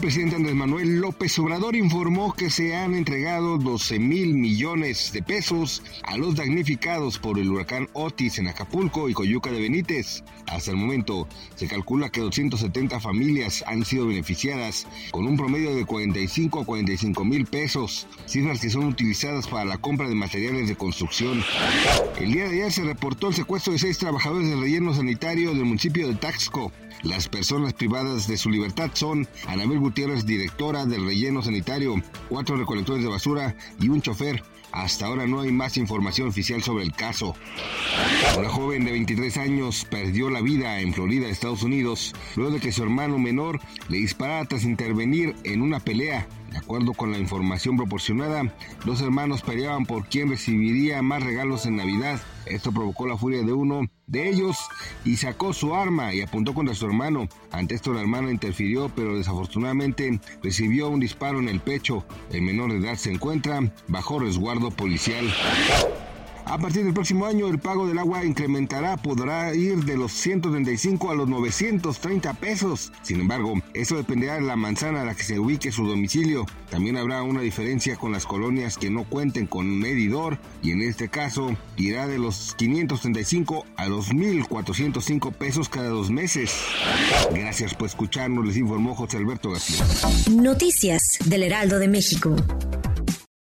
Presidente Andrés Manuel López Obrador informó que se han entregado 12 mil millones de pesos a los damnificados por el huracán Otis en Acapulco y Coyuca de Benítez. Hasta el momento, se calcula que 270 familias han sido beneficiadas con un promedio de 45 a 45 mil pesos, cifras que son utilizadas para la compra de materiales de construcción. El día de ayer se reportó el secuestro de seis trabajadores del relleno sanitario del municipio de Taxco. Las personas privadas de su libertad son Anabel Gutiérrez, directora del relleno sanitario, cuatro recolectores de basura y un chofer. Hasta ahora no hay más información oficial sobre el caso. Una joven de 23 años perdió la vida en Florida, Estados Unidos, luego de que su hermano menor le disparara tras intervenir en una pelea. De acuerdo con la información proporcionada, dos hermanos peleaban por quién recibiría más regalos en Navidad. Esto provocó la furia de uno de ellos y sacó su arma y apuntó contra su hermano. Ante esto la hermana interfirió, pero desafortunadamente recibió un disparo en el pecho. El menor de edad se encuentra bajo resguardo policial. A partir del próximo año, el pago del agua incrementará, podrá ir de los 135 a los 930 pesos. Sin embargo, eso dependerá de la manzana a la que se ubique su domicilio. También habrá una diferencia con las colonias que no cuenten con un medidor y en este caso irá de los 535 a los 1.405 pesos cada dos meses. Gracias por escucharnos, les informó José Alberto García. Noticias del Heraldo de México.